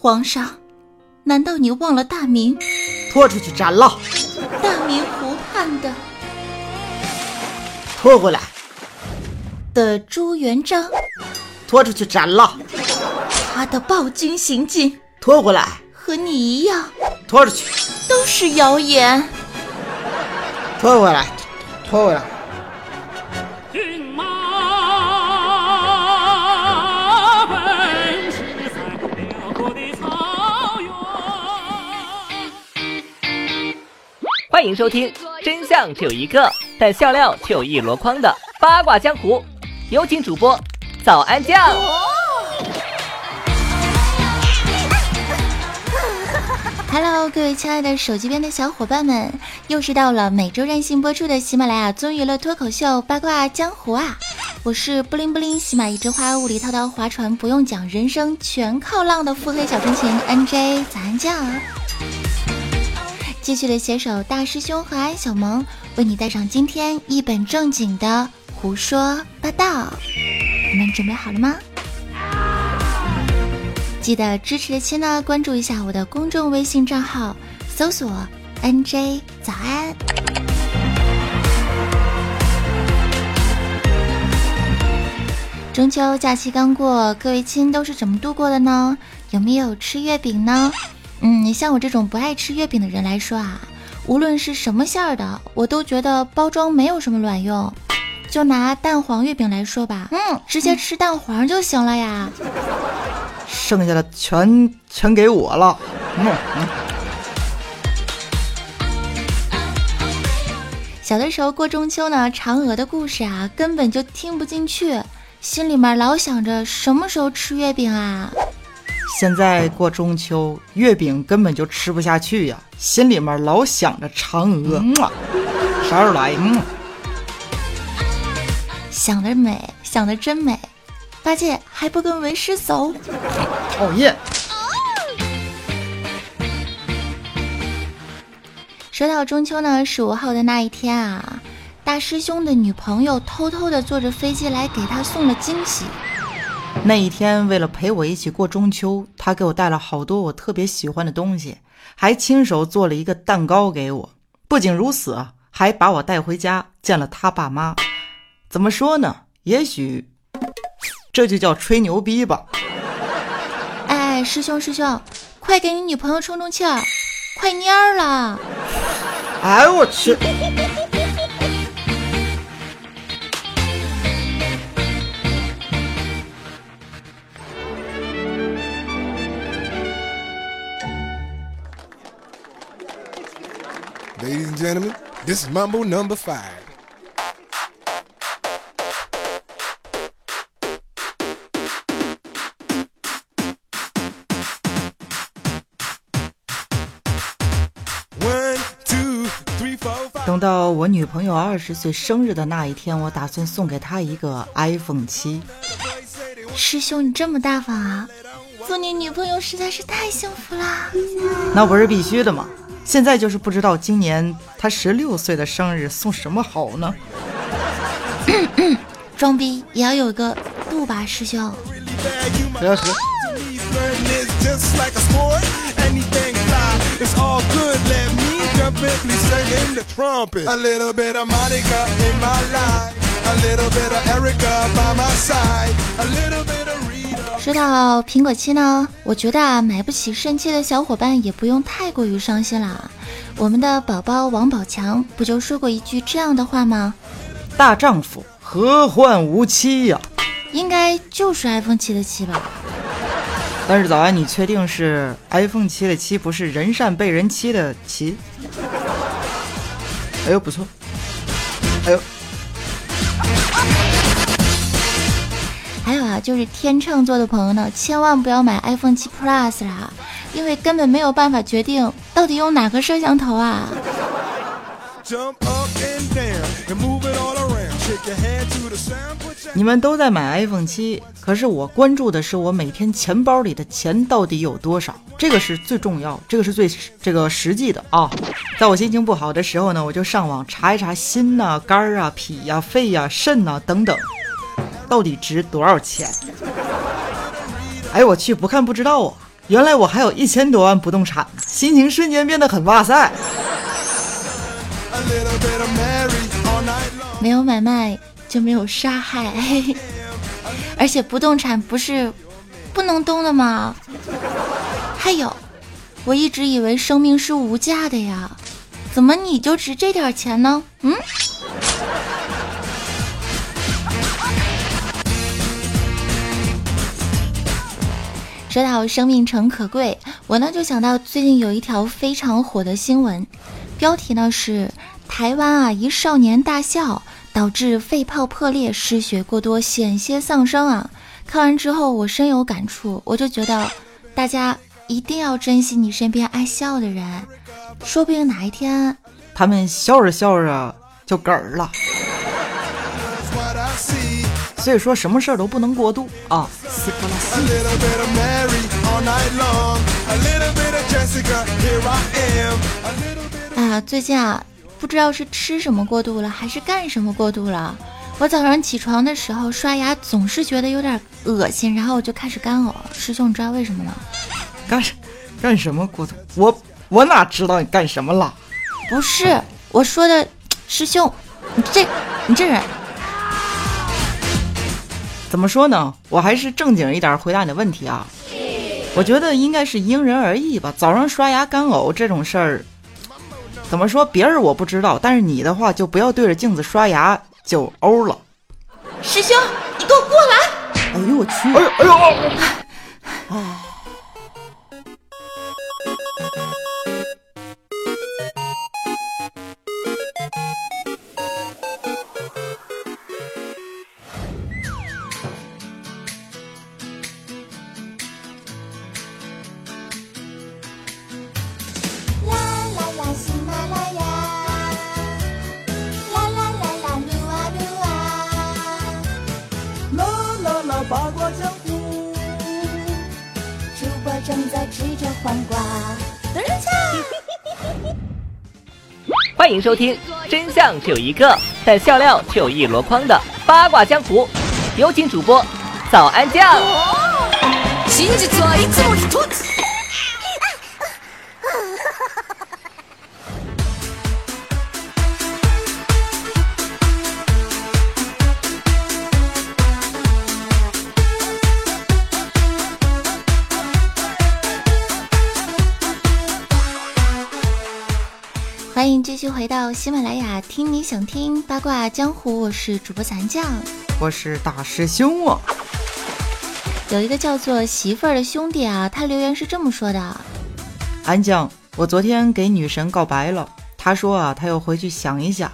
皇上，难道你忘了大明？拖出去斩了！大明湖畔的拖回来！的朱元璋，拖出去斩了！他的暴君行径，拖回来！和你一样，拖出去！都是谣言。拖回来！拖回来！欢迎收听，真相只有一个，但笑料却有一箩筐的八卦江湖。有请主播早安酱。Hello，各位亲爱的手机边的小伙伴们，又是到了每周任性播出的喜马拉雅综艺娱乐脱口秀八卦江湖啊！我是布灵布灵喜马一枝花，雾里滔滔划船不用讲，人生全靠浪的腹黑小纯情 NJ 早安酱。继续的携手大师兄和安小萌，为你带上今天一本正经的胡说八道。你们准备好了吗？记得支持的亲呢，关注一下我的公众微信账号，搜索 NJ 早安。中秋假期刚过，各位亲都是怎么度过的呢？有没有吃月饼呢？嗯，你像我这种不爱吃月饼的人来说啊，无论是什么馅儿的，我都觉得包装没有什么卵用。就拿蛋黄月饼来说吧，嗯，直接吃蛋黄就行了呀。剩下的全全给我了。嗯嗯。小的时候过中秋呢，嫦娥的故事啊，根本就听不进去，心里面老想着什么时候吃月饼啊。现在过中秋，月饼根本就吃不下去呀，心里面老想着嫦娥，啥时候来？嗯，想得美，想得真美，八戒还不跟为师走？讨厌。说到中秋呢，十五号的那一天啊，大师兄的女朋友偷偷的坐着飞机来给他送了惊喜。那一天，为了陪我一起过中秋，他给我带了好多我特别喜欢的东西，还亲手做了一个蛋糕给我。不仅如此，还把我带回家见了他爸妈。怎么说呢？也许这就叫吹牛逼吧。哎，师兄师兄，快给你女朋友充充气儿，快蔫儿了。哎，我去。Ladies and gentlemen, this is Mumble number five. 等到我女朋友二十岁生日的那一天，我打算送给她一个 iPhone 七。师兄，你这么大方啊！做你女朋友实在是太幸福啦！那不是必须的吗？现在就是不知道今年他十六岁的生日送什么好呢？装逼也要有个度吧，师兄。不要说。说到苹果七呢，我觉得啊，买不起神器的小伙伴也不用太过于伤心了。我们的宝宝王宝强不就说过一句这样的话吗？大丈夫何患无妻呀？应该就是 iPhone 七的七吧。但是早安，你确定是 iPhone 七的七，不是人善被人欺的欺？哎呦，不错。哎呦。还有啊，就是天秤座的朋友呢，千万不要买 iPhone 七 Plus 啦，因为根本没有办法决定到底用哪个摄像头啊。你们都在买 iPhone 七，可是我关注的是我每天钱包里的钱到底有多少，这个是最重要，这个是最这个实际的啊。在我心情不好的时候呢，我就上网查一查心呐、肝啊、脾呀、肺呀、肾呐等等。到底值多少钱？哎，我去，不看不知道啊！原来我还有一千多万不动产呢，心情瞬间变得很哇塞。没有买卖就没有杀害，而且不动产不是不能动的吗？还有，我一直以为生命是无价的呀，怎么你就值这点钱呢？嗯？说到生命诚可贵，我呢就想到最近有一条非常火的新闻，标题呢是台湾啊一少年大笑导致肺泡破裂失血过多险些丧生啊！看完之后我深有感触，我就觉得大家一定要珍惜你身边爱笑的人，说不定哪一天他们笑着笑着就嗝儿了。所以说什么事儿都不能过度啊。啊，最近啊，不知道是吃什么过度了，还是干什么过度了。我早上起床的时候刷牙总是觉得有点恶心，然后我就开始干呕。师兄，你知道为什么吗？干什干什么过度？我我哪知道你干什么了？不是我说的，师兄，你这你这人。怎么说呢？我还是正经一点回答你的问题啊。我觉得应该是因人而异吧。早上刷牙干呕这种事儿，怎么说？别人我不知道，但是你的话就不要对着镜子刷牙就呕了。师兄，你给我过来！哎呦我去！哎呦哎呦！哎。欢迎收听，真相只有一个，但笑料却有一箩筐的八卦江湖。有请主播早安酱。续回到喜马拉雅，听你想听八卦江湖，我是主播残酱，我是大师兄啊。有一个叫做媳妇儿的兄弟啊，他留言是这么说的：安酱，我昨天给女神告白了，她说啊，她要回去想一下。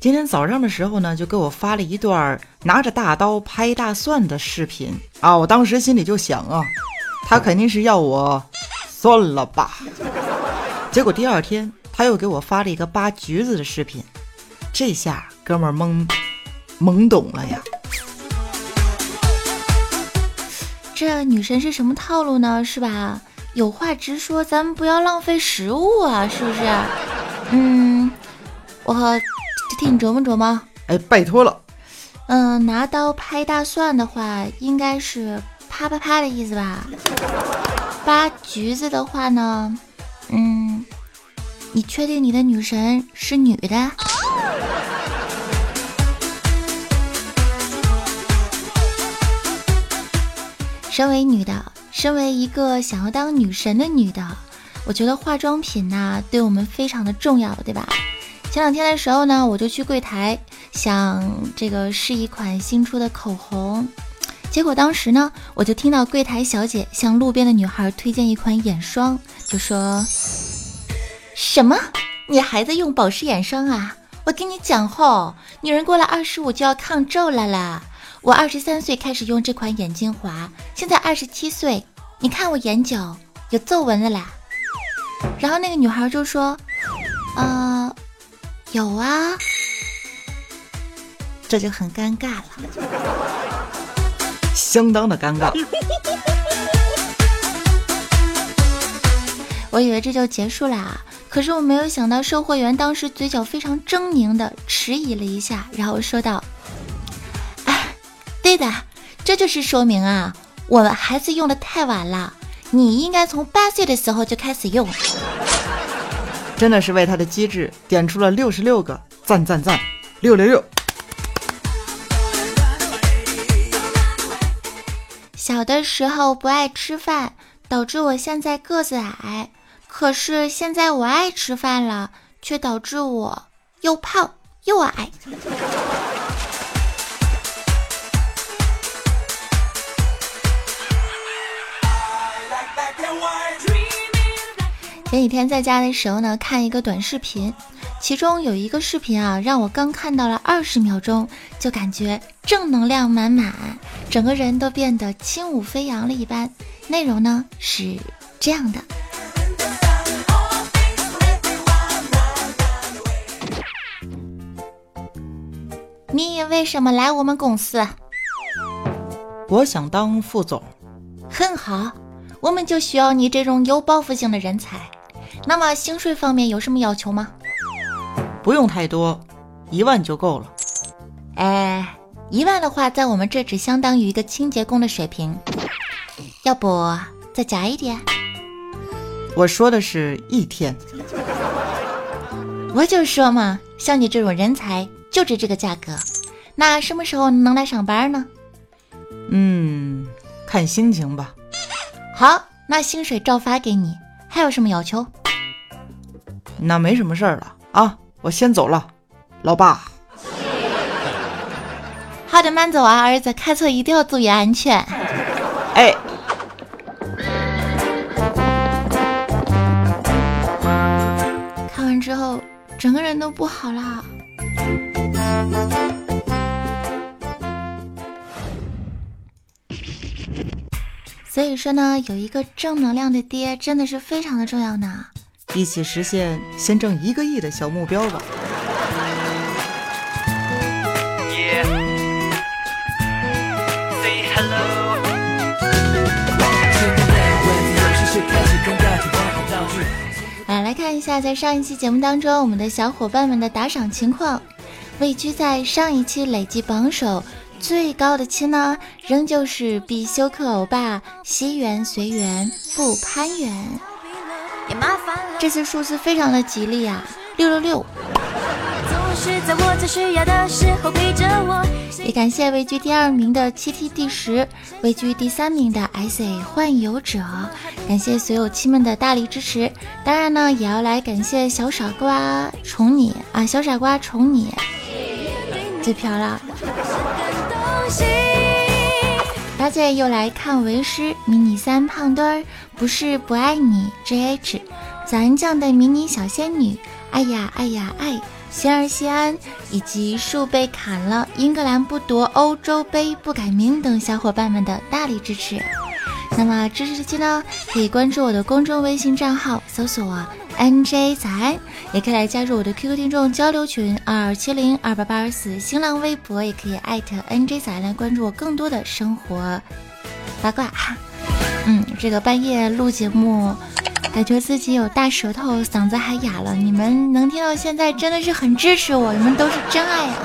今天早上的时候呢，就给我发了一段拿着大刀拍大蒜的视频啊，我当时心里就想啊，他肯定是要我算了吧。结果第二天。他又给我发了一个扒橘子的视频，这下哥们儿懵懵懂了呀。这女神是什么套路呢？是吧？有话直说，咱们不要浪费食物啊，是不是？嗯，我替你琢磨琢磨。哎，拜托了。嗯，拿刀拍大蒜的话，应该是啪啪啪的意思吧？扒橘子的话呢？嗯。你确定你的女神是女的？身为女的，身为一个想要当女神的女的，我觉得化妆品呢对我们非常的重要，对吧？前两天的时候呢，我就去柜台想这个试一款新出的口红，结果当时呢，我就听到柜台小姐向路边的女孩推荐一款眼霜，就说。什么？你还在用保湿眼霜啊？我跟你讲吼，女人过了二十五就要抗皱了啦。我二十三岁开始用这款眼精华，现在二十七岁，你看我眼角有皱纹了啦。然后那个女孩就说：“呃，有啊。”这就很尴尬了，相当的尴尬。我以为这就结束啦。可是我没有想到，售货员当时嘴角非常狰狞的迟疑了一下，然后说道：“哎，对的，这就是说明啊，我们孩子用的太晚了。你应该从八岁的时候就开始用。真的是为他的机智点出了六十六个赞赞赞，六六六。小的时候不爱吃饭，导致我现在个子矮。可是现在我爱吃饭了，却导致我又胖又矮。前几天在家的时候呢，看一个短视频，其中有一个视频啊，让我刚看到了二十秒钟，就感觉正能量满满，整个人都变得轻舞飞扬了一般。内容呢是这样的：你为什么来我们公司？我想当副总。很好，我们就需要你这种有抱负性的人才。那么薪水方面有什么要求吗？不用太多，一万就够了。哎，一万的话，在我们这只相当于一个清洁工的水平。要不再加一点？我说的是一天。我就说嘛，像你这种人才就值这个价格。那什么时候能来上班呢？嗯，看心情吧。好，那薪水照发给你。还有什么要求？那没什么事儿了啊，我先走了，老爸。好的，慢走啊，儿子，开车一定要注意安全。哎。看完之后，整个人都不好了。所以说呢，有一个正能量的爹真的是非常的重要呢。一起实现先挣一个亿的小目标吧。来来看一下，在上一期节目当中，我们的小伙伴们的打赏情况。位居在上一期累计榜首最高的亲呢，仍旧是必修课欧巴，惜缘随缘不攀缘。这次数字非常的吉利啊，六六六！也感谢位居第二名的七 T 第十，位居第三名的 SA 幻游者，感谢所有亲们的大力支持。当然呢，也要来感谢小傻瓜宠你啊，小傻瓜宠你最漂亮。大姐又来看为师迷你三胖墩儿，不是不爱你 JH，早安酱的迷你小仙女，哎呀哎呀爱，仙儿西安，以及树被砍了，英格兰不夺欧洲杯不改名等小伙伴们的大力支持。那么支持期呢，可以关注我的公众微信账号，搜索。NJ 早安，也可以来加入我的 QQ 听众交流群二七零二八八二四，新浪微博也可以艾特 NJ 早安来关注我更多的生活八卦哈。嗯，这个半夜录节目，感觉自己有大舌头，嗓子还哑了。你们能听到现在，真的是很支持我，你们都是真爱啊，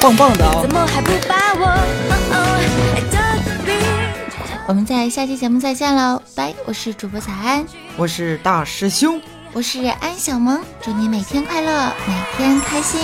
棒棒的！我们在下期节目再见喽，拜！我是主播早安，我是大师兄，我是安小萌，祝你每天快乐，每天开心。